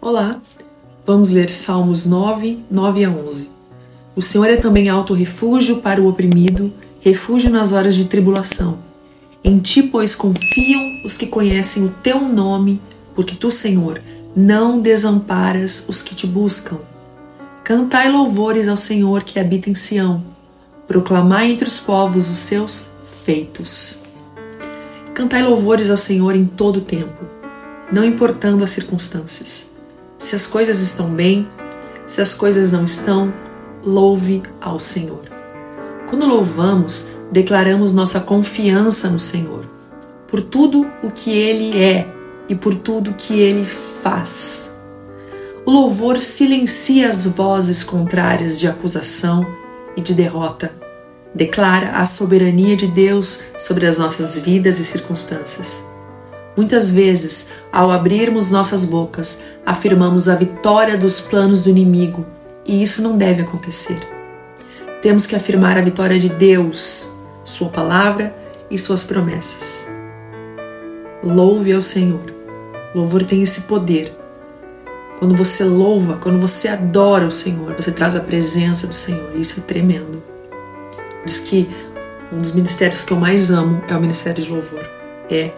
Olá, vamos ler Salmos 9, 9 a 11. O Senhor é também alto refúgio para o oprimido, refúgio nas horas de tribulação. Em ti, pois, confiam os que conhecem o teu nome, porque tu, Senhor, não desamparas os que te buscam. Cantai louvores ao Senhor que habita em Sião, proclamai entre os povos os seus feitos. Cantai louvores ao Senhor em todo o tempo, não importando as circunstâncias. Se as coisas estão bem, se as coisas não estão, louve ao Senhor. Quando louvamos, declaramos nossa confiança no Senhor, por tudo o que Ele é e por tudo que Ele faz. O louvor silencia as vozes contrárias de acusação e de derrota. Declara a soberania de Deus sobre as nossas vidas e circunstâncias. Muitas vezes, ao abrirmos nossas bocas, afirmamos a vitória dos planos do inimigo, e isso não deve acontecer. Temos que afirmar a vitória de Deus, Sua palavra e Suas promessas. Louve ao Senhor. Louvor tem esse poder. Quando você louva, quando você adora o Senhor, você traz a presença do Senhor. Isso é tremendo. Por isso que um dos ministérios que eu mais amo é o ministério de louvor. É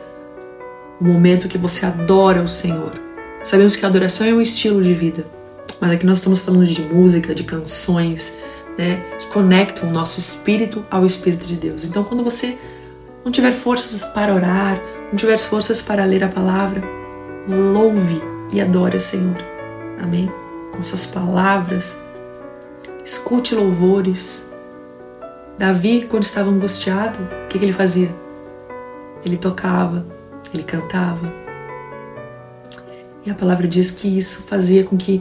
o momento que você adora o Senhor. Sabemos que a adoração é um estilo de vida, mas aqui nós estamos falando de música, de canções, né, que conectam o nosso espírito ao Espírito de Deus. Então, quando você não tiver forças para orar, não tiver forças para ler a palavra, louve e adore o Senhor. Amém? Com suas palavras, escute louvores. Davi, quando estava angustiado, o que, que ele fazia? Ele tocava, ele cantava. E a palavra diz que isso fazia com que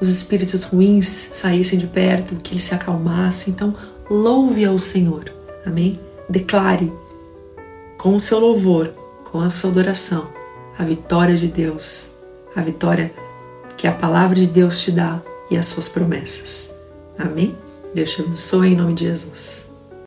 os espíritos ruins saíssem de perto, que ele se acalmasse. Então, louve ao Senhor. Amém? Declare com o seu louvor, com a sua adoração, a vitória de Deus, a vitória que a palavra de Deus te dá e as suas promessas. Amém? Deus te abençoe em nome de Jesus.